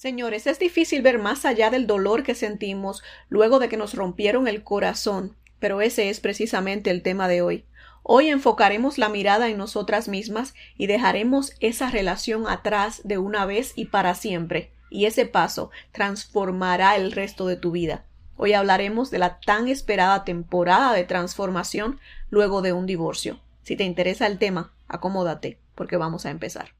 Señores, es difícil ver más allá del dolor que sentimos luego de que nos rompieron el corazón, pero ese es precisamente el tema de hoy. Hoy enfocaremos la mirada en nosotras mismas y dejaremos esa relación atrás de una vez y para siempre, y ese paso transformará el resto de tu vida. Hoy hablaremos de la tan esperada temporada de transformación luego de un divorcio. Si te interesa el tema, acomódate, porque vamos a empezar.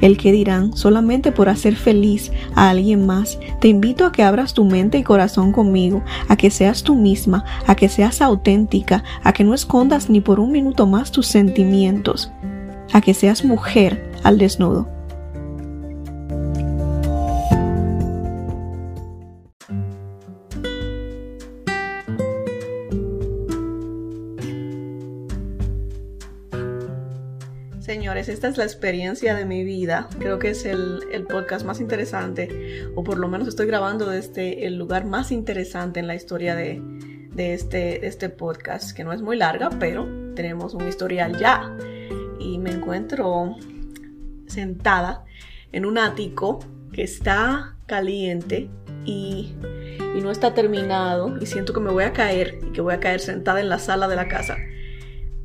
el que dirán solamente por hacer feliz a alguien más. Te invito a que abras tu mente y corazón conmigo, a que seas tú misma, a que seas auténtica, a que no escondas ni por un minuto más tus sentimientos, a que seas mujer al desnudo. Esta es la experiencia de mi vida. Creo que es el, podcast más interesante, o por lo menos estoy grabando desde el lugar más interesante en la historia de, este, este podcast, que no es muy larga, pero tenemos un historial ya. Y me encuentro sentada en un ático que está caliente y, y no está terminado y siento que me voy a caer y que voy a caer sentada en la sala de la casa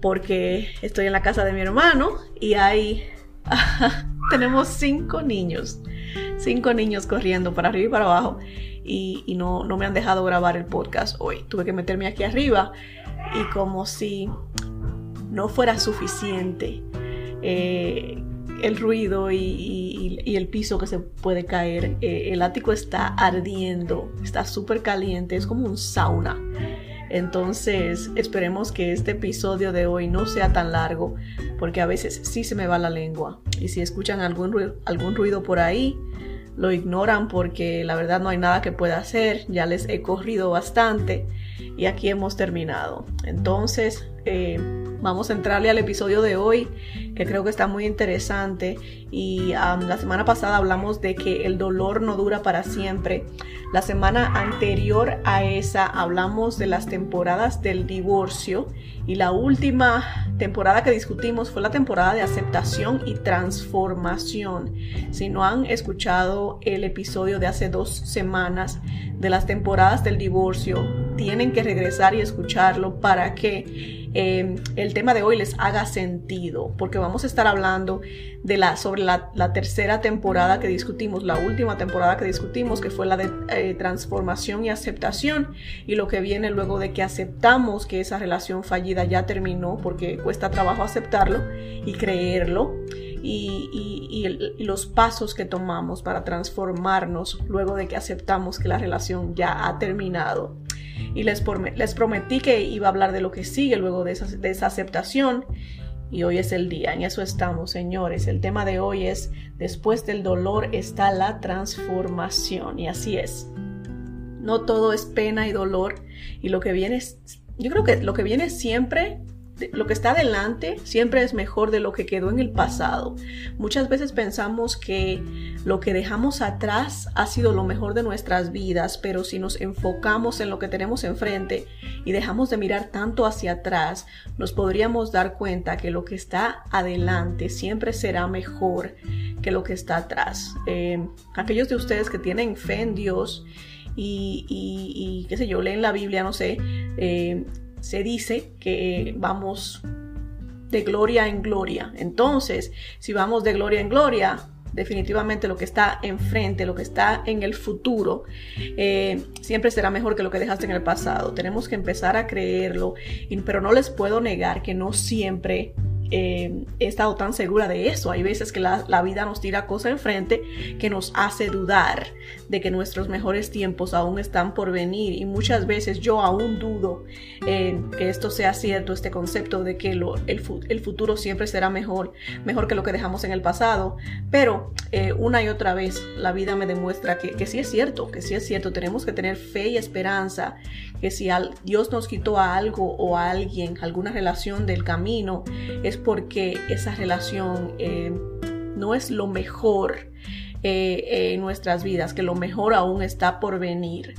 porque estoy en la casa de mi hermano y ahí tenemos cinco niños, cinco niños corriendo para arriba y para abajo y, no, no, me han dejado grabar el podcast hoy. Tuve que meterme aquí arriba y como si no fuera suficiente eh, el ruido y, el piso que se puede caer. Eh, el ático está ardiendo, está súper caliente, es como un sauna. Entonces, esperemos que este episodio de hoy no sea tan largo, porque a veces sí se me va la lengua. Y si escuchan algún ruido, algún ruido por ahí, lo ignoran porque la verdad no hay nada que pueda hacer. Ya les he corrido bastante y aquí hemos terminado. Entonces, eh, vamos a entrarle al episodio de hoy, que creo que está muy interesante. Y la semana pasada hablamos de que el dolor no dura para siempre. La semana anterior a esa hablamos de las temporadas del divorcio. Y la última temporada que discutimos fue la temporada de aceptación y transformación. Si no han escuchado el episodio de hace dos semanas de las temporadas del divorcio, tienen que regresar y escucharlo para que Em, el tema de hoy les haga sentido, porque vamos a estar hablando de la, sobre la, tercera temporada que discutimos, la última temporada que discutimos, que fue la de eh, transformación y aceptación, y lo que viene luego de que aceptamos que esa relación fallida ya terminó, porque cuesta trabajo aceptarlo y creerlo. y, los pasos que tomamos para transformarnos luego de que aceptamos que la relación ya ha terminado y les, les prometí que iba a hablar de lo que sigue luego de esa, de aceptación. Y hoy es el día, en eso estamos, señores. El tema de hoy es, después del dolor está la transformación. Y así es. No todo es pena y dolor. Y lo que viene yo creo que lo que viene siempre lo que está adelante siempre es mejor de lo que quedó en el pasado. Muchas veces pensamos que lo que dejamos atrás ha sido lo mejor de nuestras vidas, pero si nos enfocamos en lo que tenemos enfrente y dejamos de mirar tanto hacia atrás, nos podríamos dar cuenta que lo que está adelante siempre será mejor que lo que está atrás. Eh, aquellos de ustedes que tienen fe en Dios, y, y, qué sé yo, leen la Biblia, no sé, eh, se dice que vamos de gloria en gloria. Entonces, si vamos de gloria en gloria, definitivamente lo que está enfrente, lo que está en el futuro, eh, siempre será mejor que lo que dejaste en el pasado. Tenemos que empezar a creerlo, pero no les puedo negar que no siempre he estado tan segura de eso. Hay veces que la, vida nos tira cosas enfrente que nos hace dudar de que nuestros mejores tiempos aún están por venir. Y muchas veces yo aún dudo eh, que esto sea cierto, este concepto de que el, futuro siempre será mejor, mejor que lo que dejamos en el pasado, pero eh, una y otra vez la vida me demuestra que sí es cierto, que sí es cierto, tenemos que tener fe y esperanza que si Dios nos quitó a algo o a alguien, alguna relación del camino, es porque esa relación eh, no es lo mejor eh, en nuestras vidas, que lo mejor aún está por venir.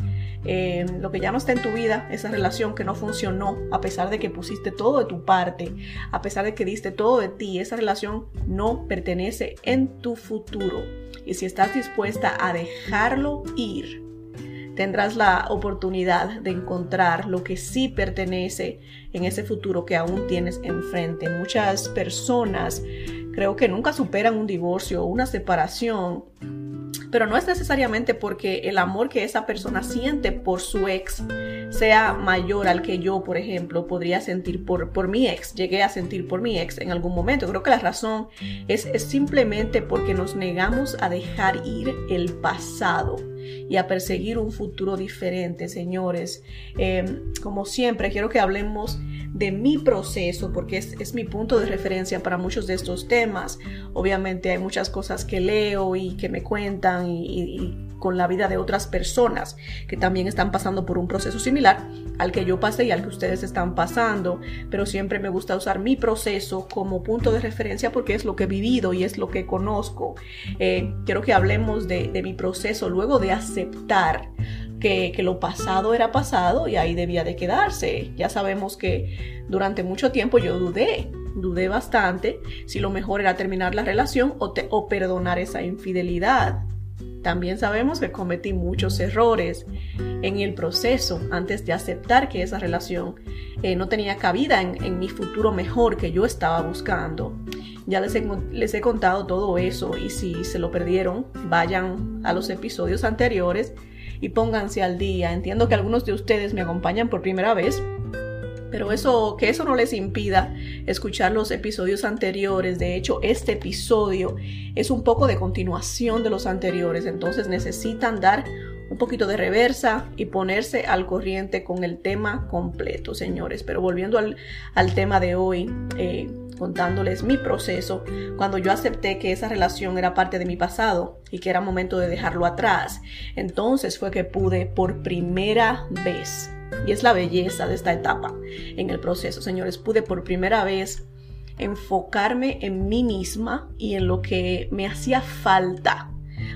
Eh, lo que ya no está en tu vida, esa relación que no funcionó, a pesar de que pusiste todo de tu parte, a pesar de que diste todo de ti, esa relación no pertenece en tu futuro. Y si estás dispuesta a dejarlo ir, tendrás la oportunidad de encontrar lo que sí pertenece en ese futuro que aún tienes enfrente. Muchas personas creo que nunca superan un divorcio o una separación pero no es necesariamente porque el amor que esa persona siente por su ex sea mayor al que yo, por ejemplo, podría sentir por, por mi ex, llegué a sentir por mi ex en algún momento. Creo que la razón es, simplemente porque nos negamos a dejar ir el pasado y a perseguir un futuro diferente, señores. Em, como siempre, quiero que hablemos de mi proceso, porque es, mi punto de referencia para muchos de estos temas. Obviamente hay muchas cosas que leo y que me cuentan y, con la vida de otras personas que también están pasando por un proceso similar al que yo pasé y al que ustedes están pasando, pero siempre me gusta usar mi proceso como punto de referencia porque es lo que he vivido y es lo que conozco. Eh, quiero que hablemos de, mi proceso luego de aceptar que, lo pasado era pasado y ahí debía de quedarse. Ya sabemos que durante mucho tiempo yo dudé, dudé bastante si lo mejor era terminar la relación o, o perdonar esa infidelidad. También sabemos que cometí muchos errores en el proceso antes de aceptar que esa relación eh, no tenía cabida en, mi futuro mejor que yo estaba buscando. Ya les les he contado todo eso y si se lo perdieron, vayan a los episodios anteriores y pónganse al día. Entiendo que algunos de ustedes me acompañan por primera vez, pero eso que eso no les impida escuchar los episodios anteriores. De hecho, este episodio es un poco de continuación de los anteriores, entonces necesitan dar un poquito de reversa y ponerse al corriente con el tema completo, señores. Pero volviendo al, tema de hoy, eh, contándoles mi proceso, cuando yo acepté que esa relación era parte de mi pasado y que era momento de dejarlo atrás, entonces fue que pude por primera vez, y es la belleza de esta etapa en el proceso, señores, pude por primera vez enfocarme en mí misma y en lo que me hacía falta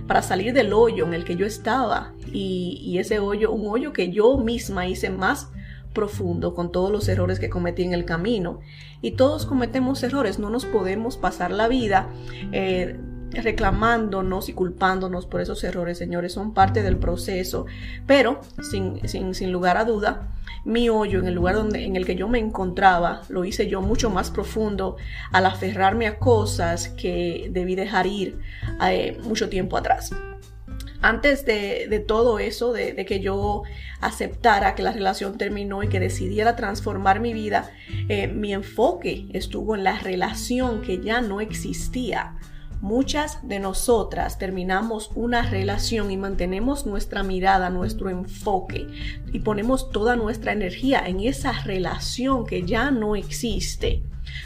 para salir del hoyo en el que yo estaba y, ese hoyo, un hoyo que yo misma hice más profundo con todos los errores que cometí en el camino. Y todos cometemos errores, no nos podemos pasar la vida eh, reclamándonos y culpándonos por esos errores, señores, son parte del proceso. Pero, sin, sin, sin, lugar a duda, mi hoyo en el lugar donde, en el que yo me encontraba, lo hice yo mucho más profundo al aferrarme a cosas que debí dejar ir eh, mucho tiempo atrás antes de, todo eso, de, que yo aceptara que la relación terminó y que decidiera transformar mi vida, eh, mi enfoque estuvo en la relación que ya no existía. Muchas de nosotras terminamos una relación y mantenemos nuestra mirada, nuestro enfoque y ponemos toda nuestra energía en esa relación que ya no existe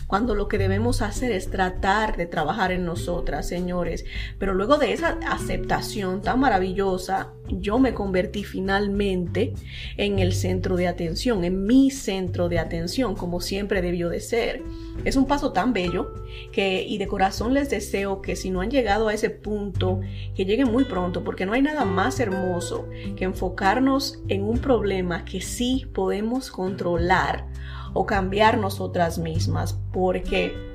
cuando lo que debemos hacer es tratar de trabajar en nosotras, señores. Pero luego de esa aceptación tan maravillosa, yo me convertí finalmente en el centro de atención, en mi centro de atención, como siempre debió de ser. Es un paso tan bello que, y de corazón les deseo que si no han llegado a ese punto, que lleguen muy pronto, porque no hay nada más hermoso que enfocarnos en un problema que sí podemos controlar o cambiar nosotras mismas, porque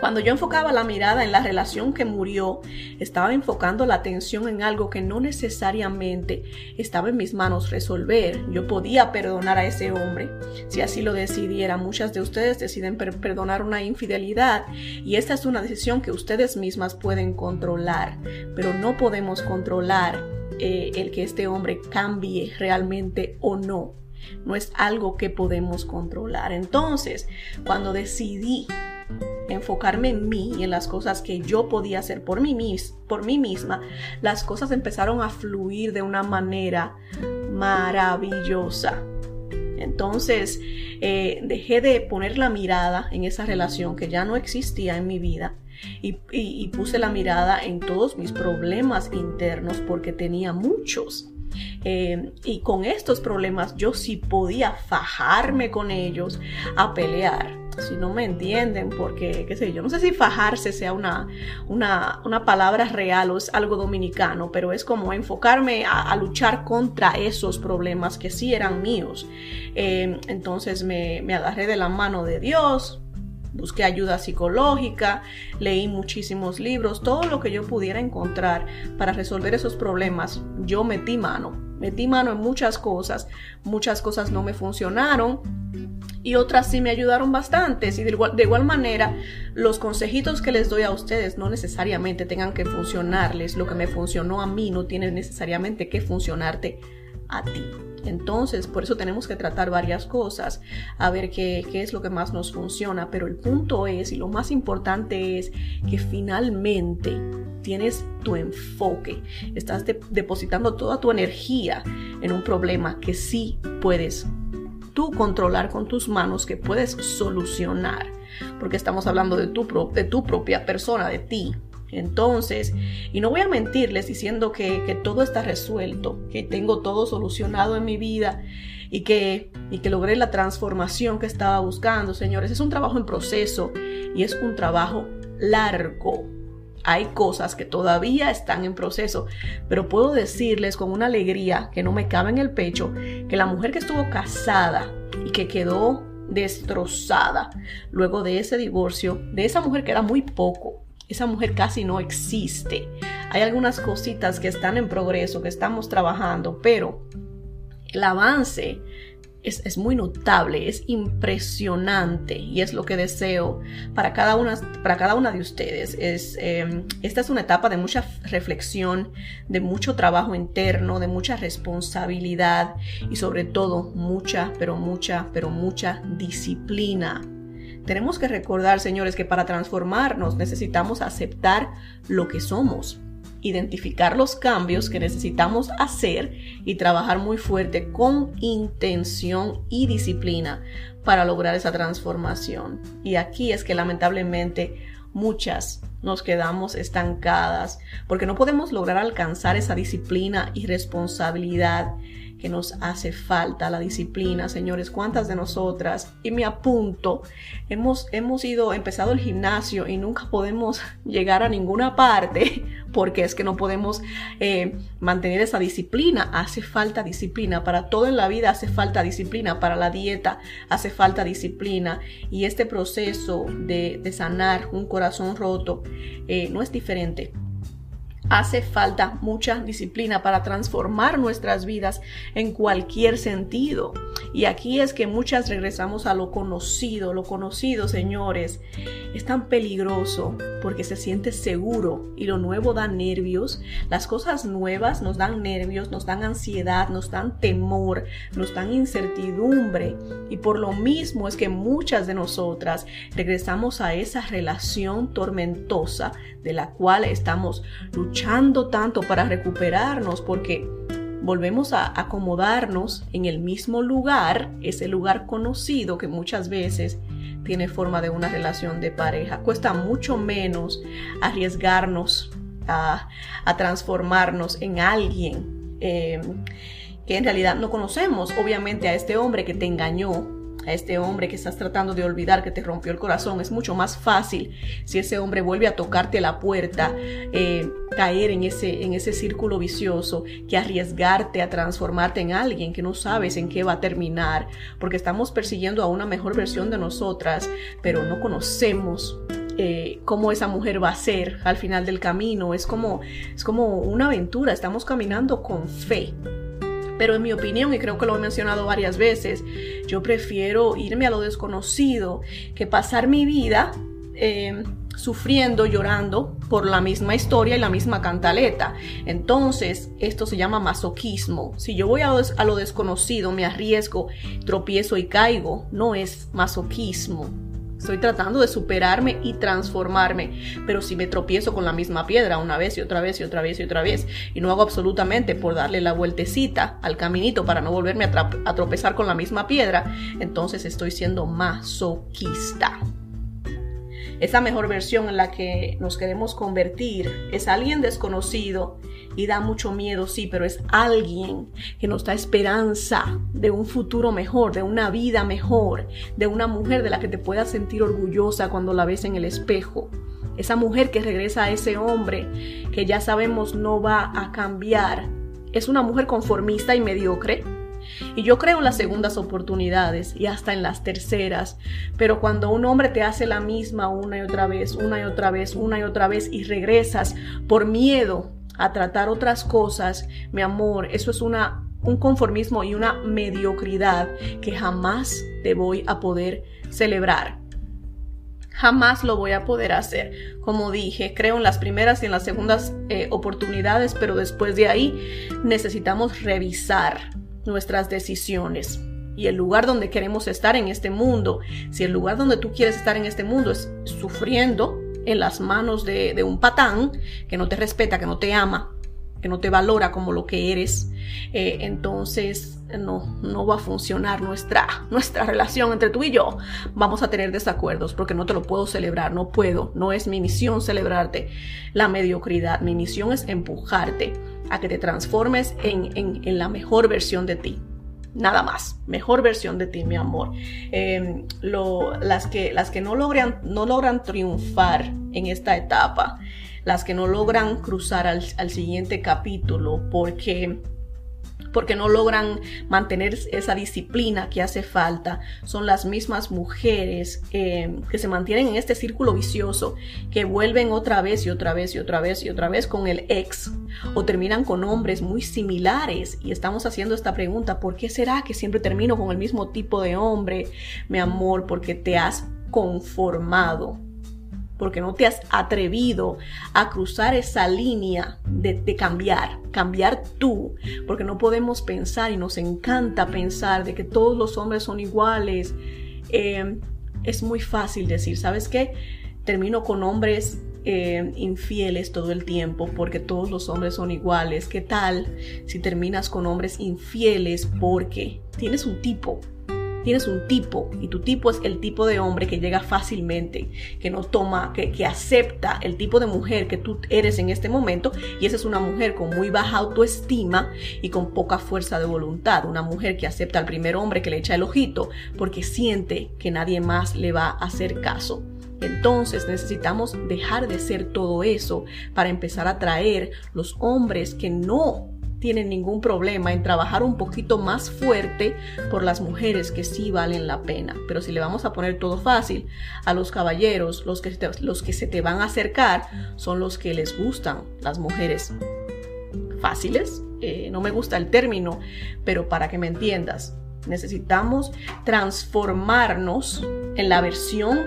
cuando yo enfocaba la mirada en la relación que murió, estaba enfocando la atención en algo que no necesariamente estaba en mis manos resolver. Yo podía perdonar a ese hombre si así lo decidiera. Muchas de ustedes deciden perdonar una infidelidad y esta es una decisión que ustedes mismas pueden controlar, pero no podemos controlar eh, el que este hombre cambie realmente o no no es algo que podemos controlar. Entonces, cuando decidí enfocarme en mí y en las cosas que yo podía hacer por mí, por mí misma, las cosas empezaron a fluir de una manera maravillosa. Entonces eh, dejé de poner la mirada en esa relación que ya no existía en mi vida y puse la mirada en todos mis problemas internos porque tenía muchos Eh, y con estos problemas yo sí podía fajarme con ellos a pelear. Si no me entienden, porque, qué sé yo, no sé si fajarse sea una, una, una palabra real o es algo dominicano, pero es como enfocarme a, luchar contra esos problemas que sí eran míos. Eh, entonces me, me agarré de la mano de Dios, busqué ayuda psicológica, leí muchísimos libros, todo lo que yo pudiera encontrar para resolver esos problemas, yo metí mano. Metí mano en muchas cosas, muchas cosas no me funcionaron y otras sí me ayudaron bastante. Y de igual, de igual manera, los consejitos que les doy a ustedes no necesariamente tengan que funcionarles. Lo que me funcionó a mí no tiene necesariamente que funcionarte a ti. Entonces, por eso tenemos que tratar varias cosas, a ver qué, es lo que más nos funciona. Pero el punto es, y lo más importante es, que finalmente tienes tu enfoque, estás depositando toda tu energía en un problema que sí puedes tú controlar con tus manos, que puedes solucionar, porque estamos hablando de tu, de tu propia persona, de ti, entonces, y no voy a mentirles diciendo que, todo está resuelto, que tengo todo solucionado en mi vida y que, y que logré la transformación que estaba buscando, señores. Es un trabajo en proceso y es un trabajo largo. Hay cosas que todavía están en proceso, pero puedo decirles con una alegría que no me cabe en el pecho que la mujer que estuvo casada y que quedó destrozada luego de ese divorcio, de esa mujer que era muy poco, esa mujer casi no existe. Hay algunas cositas que están en progreso, que estamos trabajando, pero el avance es, muy notable, es impresionante y es lo que deseo para cada una, para cada una de ustedes. Es, em, esta es una etapa de mucha reflexión, de mucho trabajo interno, de mucha responsabilidad y sobre todo mucha, pero mucha, pero mucha disciplina. Tenemos que recordar, señores, que para transformarnos necesitamos aceptar lo que somos, identificar los cambios que necesitamos hacer y trabajar muy fuerte con intención y disciplina para lograr esa transformación. Y aquí es que lamentablemente muchas nos quedamos estancadas porque no podemos lograr alcanzar esa disciplina y responsabilidad que nos hace falta la disciplina, señores. ¿Cuántas de nosotras, y me apunto, hemos, hemos ido, empezado el gimnasio y nunca podemos llegar a ninguna parte porque es que no podemos eh, mantener esa disciplina? Hace falta disciplina. Para todo en la vida hace falta disciplina. Para la dieta hace falta disciplina. Y este proceso de, sanar un corazón roto eh, no es diferente hace falta mucha disciplina para transformar nuestras vidas en cualquier sentido. Y aquí es que muchas regresamos a lo conocido. Lo conocido, señores, es tan peligroso porque se siente seguro y lo nuevo da nervios. Las cosas nuevas nos dan nervios, nos dan ansiedad, nos dan temor, nos dan incertidumbre. Y por lo mismo es que muchas de nosotras regresamos a esa relación tormentosa de la cual estamos luchando tanto para recuperarnos porque volvemos a acomodarnos en el mismo lugar, ese lugar conocido que muchas veces tiene forma de una relación de pareja. Cuesta mucho menos arriesgarnos a, transformarnos en alguien eh, que en realidad no conocemos. Obviamente a este hombre que te engañó, a este hombre que estás tratando de olvidar, que te rompió el corazón, es mucho más fácil si ese hombre vuelve a tocarte la puerta, eh, caer en ese, en ese círculo vicioso, que arriesgarte a transformarte en alguien que no sabes en qué va a terminar, porque estamos persiguiendo a una mejor versión de nosotras, pero no conocemos eh, cómo esa mujer va a ser al final del camino. Es como, es como una aventura, estamos caminando con fe. Pero en mi opinión, y creo que lo he mencionado varias veces, yo prefiero irme a lo desconocido que pasar mi vida em, sufriendo, llorando por la misma historia y la misma cantaleta. Entonces, esto se llama masoquismo. Si yo voy a, a lo desconocido, me arriesgo, tropiezo y caigo, no es masoquismo Estoy tratando de superarme y transformarme, pero si me tropiezo con la misma piedra una vez y otra vez y otra vez y otra vez y no hago absolutamente por darle la vueltecita al caminito para no volverme a, tropezar con la misma piedra, entonces estoy siendo masoquista. Esa mejor versión en la que nos queremos convertir es alguien desconocido y da mucho miedo, sí, pero es alguien que nos da esperanza de un futuro mejor, de una vida mejor, de una mujer de la que te puedas sentir orgullosa cuando la ves en el espejo. Esa mujer que regresa a ese hombre que ya sabemos no va a cambiar. Es una mujer conformista y mediocre y yo creo en las segundas oportunidades y hasta en las terceras, pero cuando un hombre te hace la misma una y otra vez, una y otra vez, una y otra vez y regresas por miedo a tratar otras cosas, mi amor, eso es una un conformismo y una mediocridad que jamás te voy a poder celebrar. Jamás lo voy a poder hacer. Como dije, creo en las primeras y en las segundas eh, oportunidades, pero después de ahí necesitamos revisar nuestras decisiones y el lugar donde queremos estar en este mundo. Si el lugar donde tú quieres estar en este mundo es sufriendo en las manos de, un patán que no te respeta, que no te ama, que no te valora como lo que eres, eh, entonces no, no va a funcionar nuestra, nuestra relación entre tú y yo. Vamos a tener desacuerdos porque no te lo puedo celebrar, no puedo, no es mi misión celebrarte la mediocridad, mi misión es empujarte a que te transformes en, la mejor versión de ti. Nada más, mejor versión de ti, mi amor. Em, las, que, las que no logran, no logran triunfar en esta etapa, las que no logran cruzar al, al siguiente capítulo porque porque no logran mantener esa disciplina que hace falta. Son las mismas mujeres eh, que se mantienen en este círculo vicioso, que vuelven otra vez y otra vez y otra vez y otra vez con el ex, o terminan con hombres muy similares. Y estamos haciendo esta pregunta, ¿por qué será que siempre termino con el mismo tipo de hombre, mi amor? Porque te has conformado porque no te has atrevido a cruzar esa línea de, cambiar, cambiar tú, porque no podemos pensar y nos encanta pensar de que todos los hombres son iguales. Eh, es muy fácil decir, ¿sabes qué? Termino con hombres eh, infieles todo el tiempo porque todos los hombres son iguales. ¿Qué tal si terminas con hombres infieles porque tienes un tipo tienes un tipo y tu tipo es el tipo de hombre que llega fácilmente, que no toma, que, que, acepta el tipo de mujer que tú eres en este momento y esa es una mujer con muy baja autoestima y con poca fuerza de voluntad, una mujer que acepta al primer hombre que le echa el ojito porque siente que nadie más le va a hacer caso. Entonces necesitamos dejar de ser todo eso para empezar a traer los hombres que no tienen ningún problema en trabajar un poquito más fuerte por las mujeres que sí valen la pena. Pero si le vamos a poner todo fácil, a los caballeros, los que, los que se te van a acercar son los que les gustan las mujeres fáciles. Eh, no me gusta el término, pero para que me entiendas, necesitamos transformarnos en la versión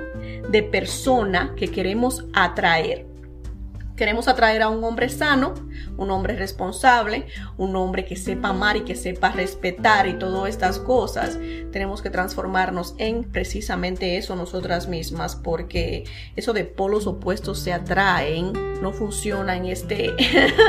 de persona que queremos atraer. Queremos atraer a un hombre sano, un hombre responsable, un hombre que sepa amar y que sepa respetar y todas estas cosas. Tenemos que transformarnos en precisamente eso nosotras mismas, porque eso de polos opuestos se atraen, no funciona en este,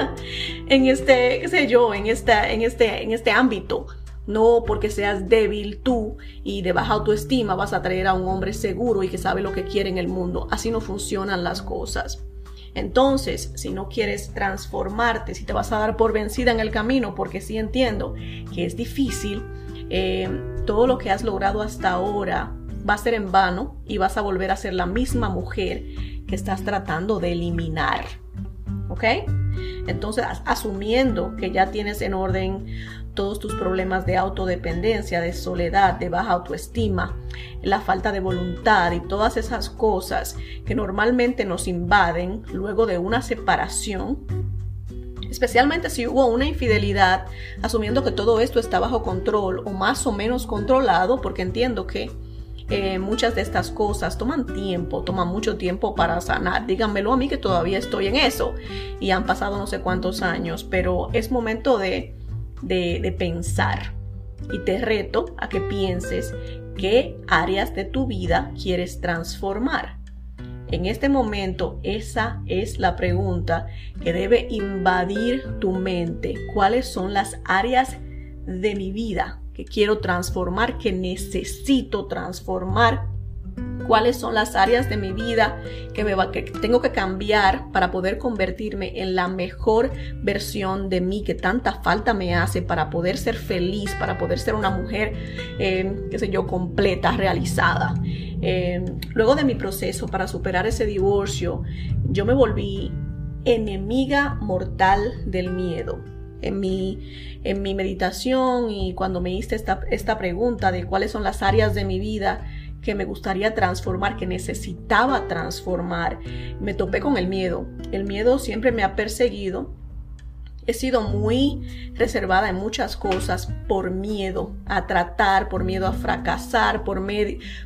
en este, qué sé yo, en esta, en este, en este ámbito. No porque seas débil tú y de baja autoestima vas a atraer a un hombre seguro y que sabe lo que quiere en el mundo. Así no funcionan las cosas. Entonces, si no quieres transformarte, si te vas a dar por vencida en el camino, porque sí entiendo que es difícil, eh, todo lo que has logrado hasta ahora va a ser en vano y vas a volver a ser la misma mujer que estás tratando de eliminar. ¿Ok? Entonces, asumiendo que ya tienes en orden todos tus problemas de autodependencia, de soledad, de baja autoestima, la falta de voluntad y todas esas cosas que normalmente nos invaden luego de una separación, especialmente si hubo una infidelidad, asumiendo que todo esto está bajo control o más o menos controlado, porque entiendo que eh, muchas de estas cosas toman tiempo, toman mucho tiempo para sanar. Díganmelo a mí que todavía estoy en eso y han pasado no sé cuántos años, pero es momento de de, pensar. Y te reto a que pienses qué áreas de tu vida quieres transformar. En este momento esa es la pregunta que debe invadir tu mente. ¿Cuáles son las áreas de mi vida que quiero transformar, que necesito transformar cuáles son las áreas de mi vida que, tengo que cambiar para poder convertirme en la mejor versión de mí que tanta falta me hace para poder ser feliz, para poder ser una mujer, eh, qué sé yo, completa, realizada. Eh, luego de mi proceso para superar ese divorcio, yo me volví enemiga mortal del miedo. En mi, en mi meditación y cuando me hice esta pregunta de cuáles son las áreas de mi vida que me gustaría transformar, que necesitaba transformar, me topé con el miedo. El miedo siempre me ha perseguido. He sido muy reservada en muchas cosas por miedo a tratar, por miedo a fracasar, por,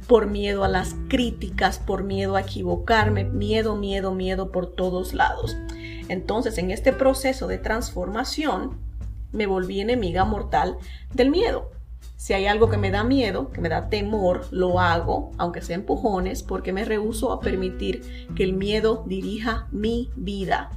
por miedo a las críticas, por miedo a equivocarme, miedo, miedo, miedo por todos lados. Entonces, en este proceso de transformación, me volví enemiga mortal del miedo. Si hay algo que me da miedo, que me da temor, lo hago, aunque sea empujones, porque me rehuso a permitir que el miedo dirija mi vida.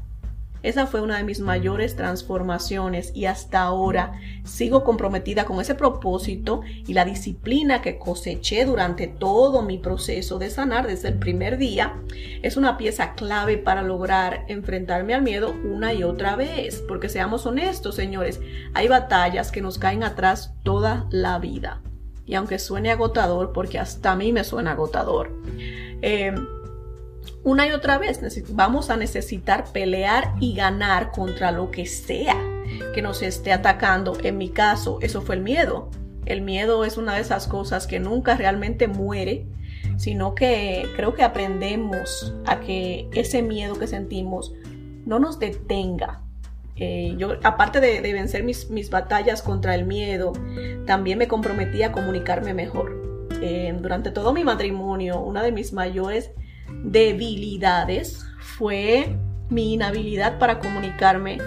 Esa fue una de mis mayores transformaciones y hasta ahora sigo comprometida con ese propósito y la disciplina que coseché durante todo mi proceso de sanar desde el primer día es una pieza clave para lograr enfrentarme al miedo una y otra vez. Porque seamos honestos, señores, hay batallas que nos caen atrás toda la vida. Y aunque suene agotador, porque hasta a mí me suena agotador, eh, una y otra vez vamos a necesitar pelear y ganar contra lo que sea que nos esté atacando. En mi caso, eso fue el miedo. El miedo es una de esas cosas que nunca realmente muere, sino que creo que aprendemos a que ese miedo que sentimos no nos detenga. Eh, yo, aparte de, vencer mis, batallas contra el miedo, también me comprometí a comunicarme mejor. Eh, durante todo mi matrimonio, una de mis mayores debilidades fue mi inhabilidad para comunicarme,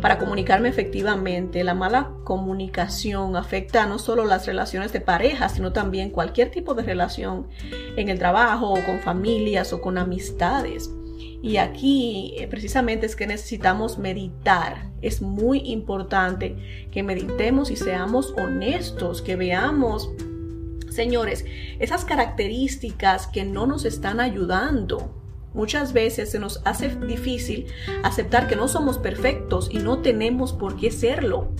para comunicarme efectivamente. La mala comunicación afecta no solo las relaciones de pareja, sino también cualquier tipo de relación en el trabajo o con familias o con amistades. Y aquí eh, precisamente es que necesitamos meditar. Es muy importante que meditemos y seamos honestos, que veamos Señores, esas características que no nos están ayudando. Muchas veces se nos hace difícil aceptar que no somos perfectos y no tenemos por qué serlo.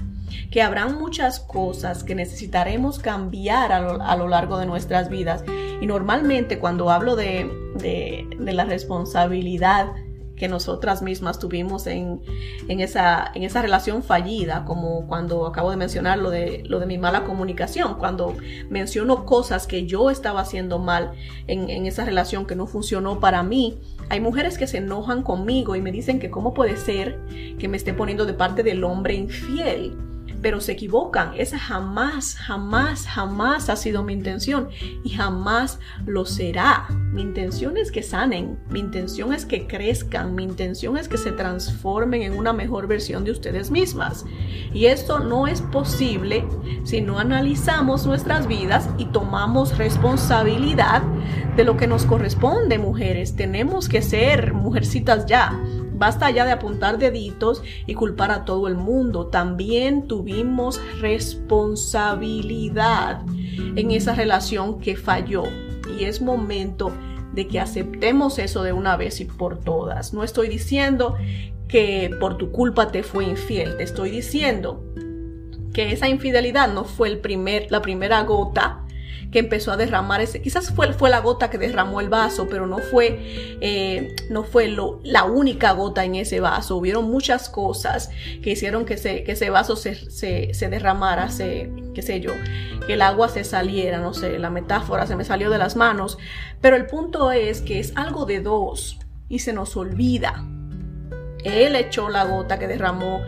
Que habrán muchas cosas que necesitaremos cambiar a lo, largo de nuestras vidas. Y normalmente cuando hablo de, la responsabilidad que nosotras mismas tuvimos en, esa, en esa relación fallida, como cuando acabo de mencionar lo de, lo de mi mala comunicación, cuando menciono cosas que yo estaba haciendo mal en, en esa relación que no funcionó para mí. Hay mujeres que se enojan conmigo y me dicen que cómo puede ser que me esté poniendo de parte del hombre infiel pero se equivocan. Esa jamás, jamás, jamás ha sido mi intención y jamás lo será. Mi intención es que sanen, mi intención es que crezcan, mi intención es que se transformen en una mejor versión de ustedes mismas. Y esto no es posible si no analizamos nuestras vidas y tomamos responsabilidad de lo que nos corresponde, mujeres. Tenemos que ser mujercitas ya Basta ya de apuntar deditos y culpar a todo el mundo. También tuvimos responsabilidad en esa relación que falló. Y es momento de que aceptemos eso de una vez y por todas. No estoy diciendo que por tu culpa te fue infiel. Te estoy diciendo que esa infidelidad no fue el primer, la primera gota que empezó a derramar ese, quizás fue, fue la gota que derramó el vaso, pero no fue, eh, no fue lo, la única gota en ese vaso. Hubieron muchas cosas que hicieron que, se, que ese vaso se, se, derramara, se, qué sé yo, que el agua se saliera, no sé, la metáfora se me salió de las manos. Pero el punto es que es algo de dos y se nos olvida. Él echó la gota que derramó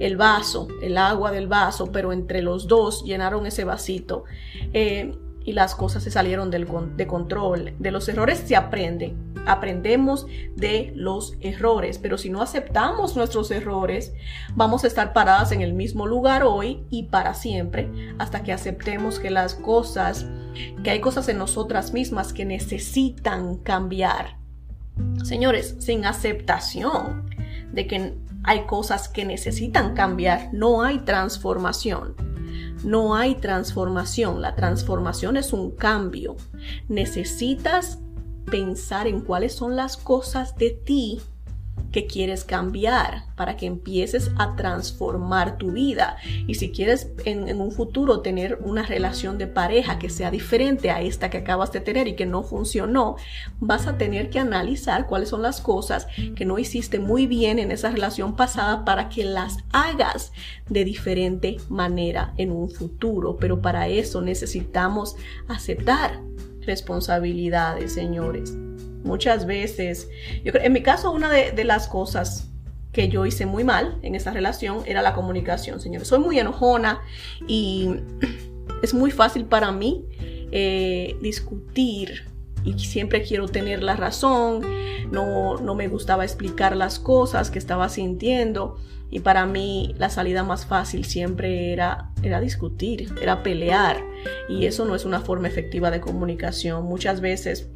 el vaso, el agua del vaso, pero entre los dos llenaron ese vasito. Eh, y las cosas se salieron del, de control. De los errores se aprende. Aprendemos de los errores, pero si no aceptamos nuestros errores, vamos a estar paradas en el mismo lugar hoy y para siempre, hasta que aceptemos que las cosas, que hay cosas en nosotras mismas que necesitan cambiar. Señores, sin aceptación de que hay cosas que necesitan cambiar, no hay transformación. No hay transformación. La transformación es un cambio. Necesitas pensar en cuáles son las cosas de ti que quieres cambiar para que empieces a transformar tu vida. Y si quieres en, un futuro tener una relación de pareja que sea diferente a esta que acabas de tener y que no funcionó, vas a tener que analizar cuáles son las cosas que no hiciste muy bien en esa relación pasada para que las hagas de diferente manera en un futuro. Pero para eso necesitamos aceptar responsabilidades, señores. Muchas veces, yo creo, en mi caso, una de, las cosas que yo hice muy mal en esa relación era la comunicación, señores. Soy muy enojona y es muy fácil para mí eh, discutir y siempre quiero tener la razón. No, no me gustaba explicar las cosas que estaba sintiendo. Y para mí la salida más fácil siempre era, era discutir, era pelear. Y eso no es una forma efectiva de comunicación. Muchas veces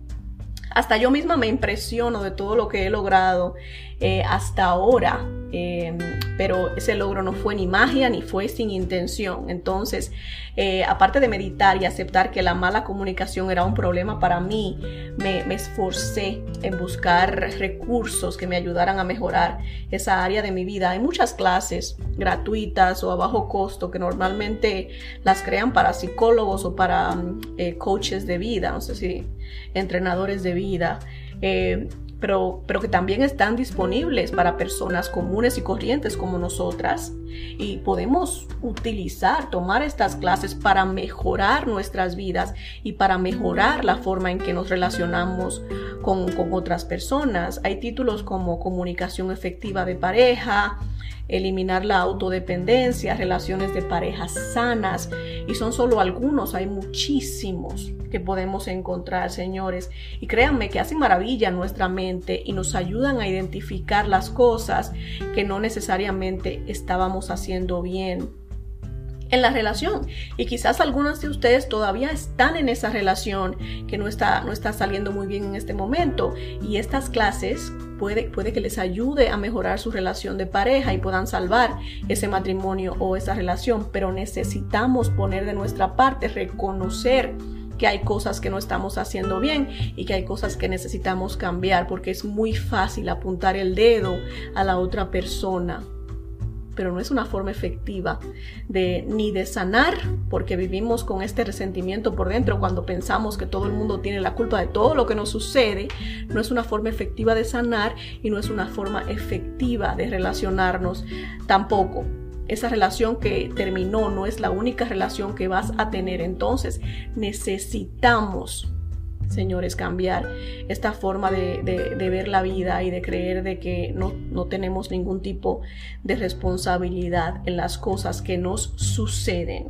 hasta yo misma me impresiono de todo lo que he logrado eh, hasta ahora, em, pero ese logro no fue ni magia ni fue sin intención. Entonces, eh, aparte de meditar y aceptar que la mala comunicación era un problema para mí, me, esforcé en buscar recursos que me ayudaran a mejorar esa área de mi vida. Hay muchas clases gratuitas o a bajo costo que normalmente las crean para psicólogos o para mm, eh, coaches de vida, no sé si entrenadores de vida pero, pero que también están disponibles para personas comunes y corrientes como nosotras. Y podemos utilizar, tomar estas clases para mejorar nuestras vidas y para mejorar la forma en que nos relacionamos con, otras personas. Hay títulos como comunicación efectiva de pareja, eliminar la autodependencia, relaciones de parejas sanas, y son solo algunos, hay muchísimos que podemos encontrar, señores. Y créanme que hacen maravilla nuestra mente y nos ayudan a identificar las cosas que no necesariamente estábamos haciendo bien en la relación. Y quizás algunas de ustedes todavía están en esa relación que no está, no está saliendo muy bien en este momento. Y estas clases puede, puede que les ayude a mejorar su relación de pareja y puedan salvar ese matrimonio o esa relación. Pero necesitamos poner de nuestra parte, reconocer que hay cosas que no estamos haciendo bien y que hay cosas que necesitamos cambiar porque es muy fácil apuntar el dedo a la otra persona pero no es una forma efectiva de ni de sanar, porque vivimos con este resentimiento por dentro cuando pensamos que todo el mundo tiene la culpa de todo lo que nos sucede, no es una forma efectiva de sanar y no es una forma efectiva de relacionarnos tampoco. Esa relación que terminó no es la única relación que vas a tener, entonces necesitamos señores, cambiar esta forma de, ver la vida y de creer de que no, no tenemos ningún tipo de responsabilidad en las cosas que nos suceden.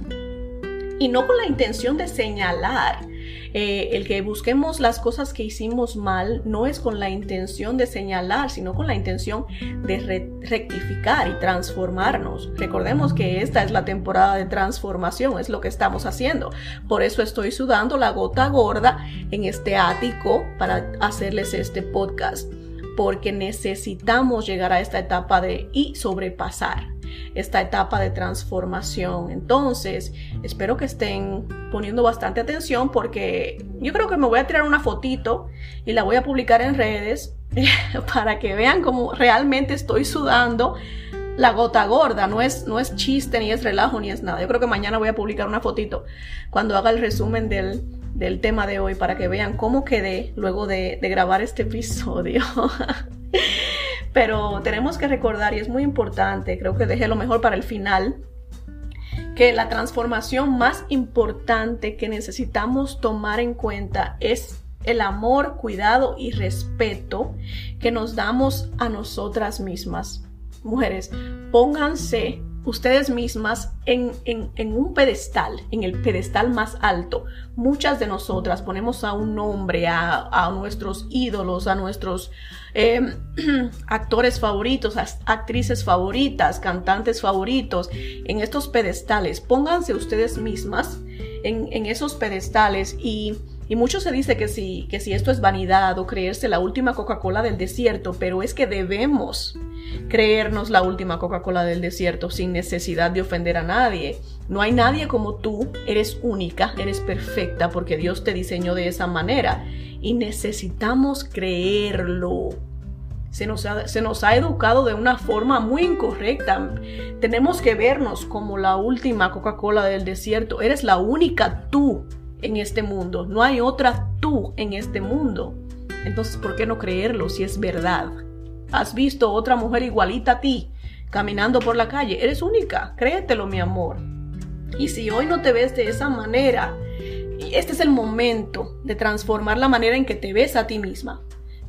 Y no con la intención de señalar eh, el que busquemos las cosas que hicimos mal no es con la intención de señalar, sino con la intención de rectificar y transformarnos. Recordemos que esta es la temporada de transformación, es lo que estamos haciendo. Por eso estoy sudando la gota gorda en este ático para hacerles este podcast, porque necesitamos llegar a esta etapa de y sobrepasar esta etapa de transformación. Entonces, espero que estén poniendo bastante atención porque yo creo que me voy a tirar una fotito y la voy a publicar en redes para que vean cómo realmente estoy sudando la gota gorda, no es, no es chiste, ni es relajo, ni es nada. Yo creo que mañana voy a publicar una fotito cuando haga el resumen del, del tema de hoy para que vean cómo quedé luego de, de grabar este episodio. Pero tenemos que recordar, y es muy importante, creo que dejé lo mejor para el final, que la transformación más importante que necesitamos tomar en cuenta es el amor, cuidado y respeto que nos damos a nosotras mismas. Mujeres, pónganse ustedes mismas en, un pedestal, en el pedestal más alto. Muchas de nosotras ponemos a un nombre, a, nuestros ídolos, a nuestros em, actores favoritos, actrices favoritas, cantantes favoritos, en estos pedestales. Pónganse ustedes mismas en, esos pedestales y... Y mucho se dice que si, que esto es vanidad o creerse la última Coca-Cola del desierto, pero es que debemos creernos la última Coca-Cola del desierto sin necesidad de ofender a nadie. No hay nadie como tú, eres única, eres perfecta porque Dios te diseñó de esa manera y necesitamos creerlo. Se nos, ha, educado de una forma muy incorrecta. Tenemos que vernos como la última Coca-Cola del desierto. Eres la única tú en este mundo. No hay otra tú en este mundo. Entonces, ¿por qué no creerlo si es verdad? ¿Has visto otra mujer igualita a ti caminando por la calle? Eres única. Créetelo, mi amor. Y si hoy no te ves de esa manera, este es el momento de transformar la manera en que te ves a ti misma.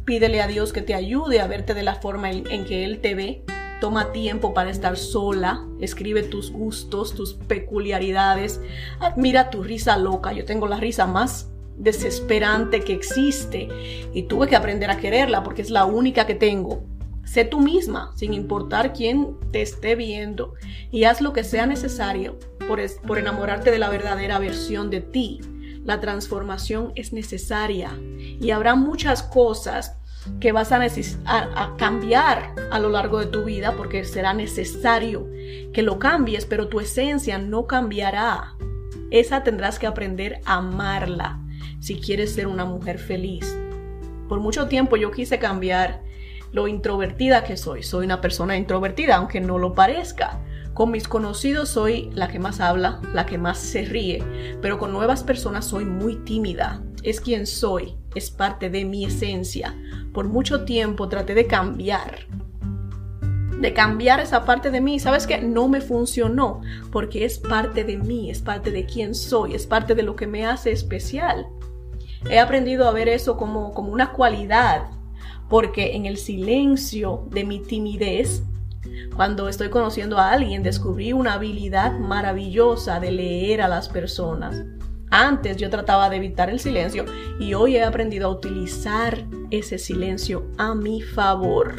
Pídele a Dios que te ayude a verte de la forma en, que Él te ve. Toma tiempo para estar sola, escribe tus gustos, tus peculiaridades, admira tu risa loca. Yo tengo la risa más desesperante que existe y tuve que aprender a quererla porque es la única que tengo. Sé tú misma, sin importar quién te esté viendo, y haz lo que sea necesario por, por enamorarte de la verdadera versión de ti. La transformación es necesaria y habrá muchas cosas que vas a, a, cambiar a lo largo de tu vida porque será necesario que lo cambies, pero tu esencia no cambiará. Esa tendrás que aprender a amarla si quieres ser una mujer feliz. Por mucho tiempo yo quise cambiar lo introvertida que soy. Soy una persona introvertida, aunque no lo parezca. Con mis conocidos soy la que más habla, la que más se ríe, pero con nuevas personas soy muy tímida. Es quien soy, es parte de mi esencia. Por mucho tiempo traté de cambiar, de cambiar esa parte de mí. ¿Sabes qué? No me funcionó porque es parte de mí, es parte de quien soy, es parte de lo que me hace especial. He aprendido a ver eso como, como una cualidad porque en el silencio de mi timidez cuando estoy conociendo a alguien, descubrí una habilidad maravillosa de leer a las personas. Antes yo trataba de evitar el silencio y hoy he aprendido a utilizar ese silencio a mi favor.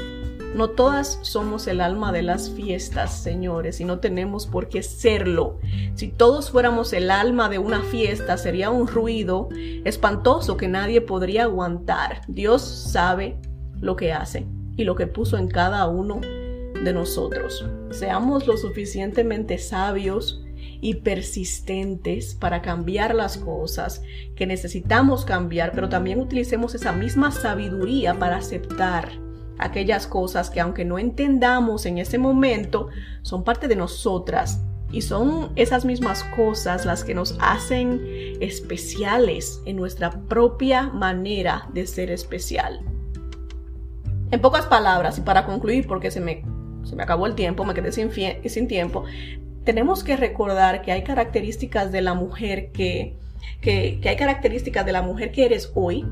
No todas somos el alma de las fiestas, señores, y no tenemos por qué serlo. Si todos fuéramos el alma de una fiesta, sería un ruido espantoso que nadie podría aguantar. Dios sabe lo que hace y lo que puso en cada uno de nosotros. Seamos lo suficientemente sabios y persistentes para cambiar las cosas que necesitamos cambiar, pero también utilicemos esa misma sabiduría para aceptar aquellas cosas que aunque no entendamos en ese momento, son parte de nosotras y son esas mismas cosas las que nos hacen especiales en nuestra propia manera de ser especial. En pocas palabras, y para concluir, porque se me se me acabó el tiempo, me quedé sin, sin tiempo, tenemos que recordar que hay características de la mujer que, que, hay características de la mujer que eres hoy,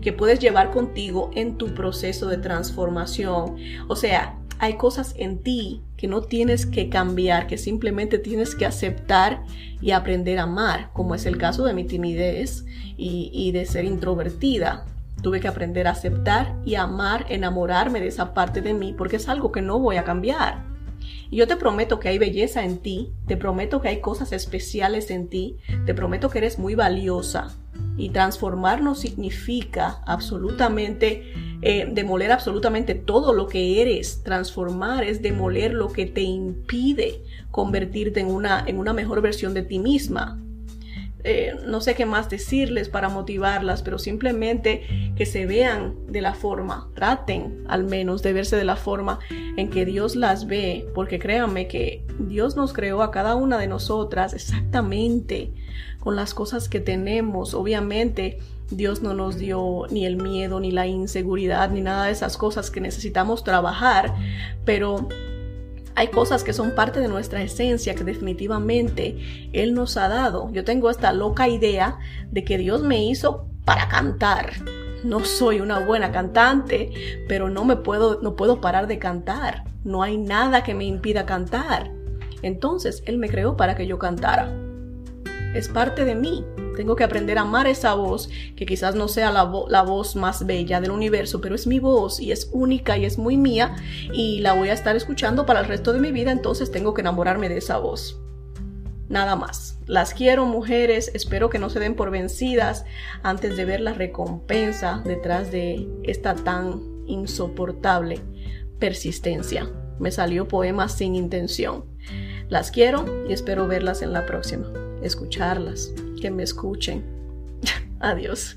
que puedes llevar contigo en tu proceso de transformación. O sea, hay cosas en ti que no tienes que cambiar, que simplemente tienes que aceptar y aprender a amar, como es el caso de mi timidez y, y de ser introvertida. Tuve que aprender a aceptar y amar, enamorarme de esa parte de mí porque es algo que no voy a cambiar. Yo te prometo que hay belleza en ti, te prometo que hay cosas especiales en ti, te prometo que eres muy valiosa. Y transformar no significa absolutamente eh, demoler absolutamente todo lo que eres. Transformar es demoler lo que te impide convertirte en una, en una mejor versión de ti misma. Eh, no sé qué más decirles para motivarlas, pero simplemente que se vean de la forma, traten al menos de verse de la forma en que Dios las ve, porque créanme que Dios nos creó a cada una de nosotras exactamente con las cosas que tenemos. Obviamente, Dios no nos dio ni el miedo, ni la inseguridad, ni nada de esas cosas que necesitamos trabajar, pero hay cosas que son parte de nuestra esencia que definitivamente Él nos ha dado. Yo tengo esta loca idea de que Dios me hizo para cantar. No soy una buena cantante, pero no me puedo, no puedo parar de cantar. No hay nada que me impida cantar. Entonces Él me creó para que yo cantara. Es parte de mí. Tengo que aprender a amar esa voz, que quizás no sea la, voz más bella del universo, pero es mi voz y es única y es muy mía y la voy a estar escuchando para el resto de mi vida, entonces tengo que enamorarme de esa voz. Nada más. Las quiero mujeres, espero que no se den por vencidas antes de ver la recompensa detrás de esta tan insoportable persistencia. Me salió poema sin intención. Las quiero y espero verlas en la próxima. Escucharlas, que me escuchen. Adiós.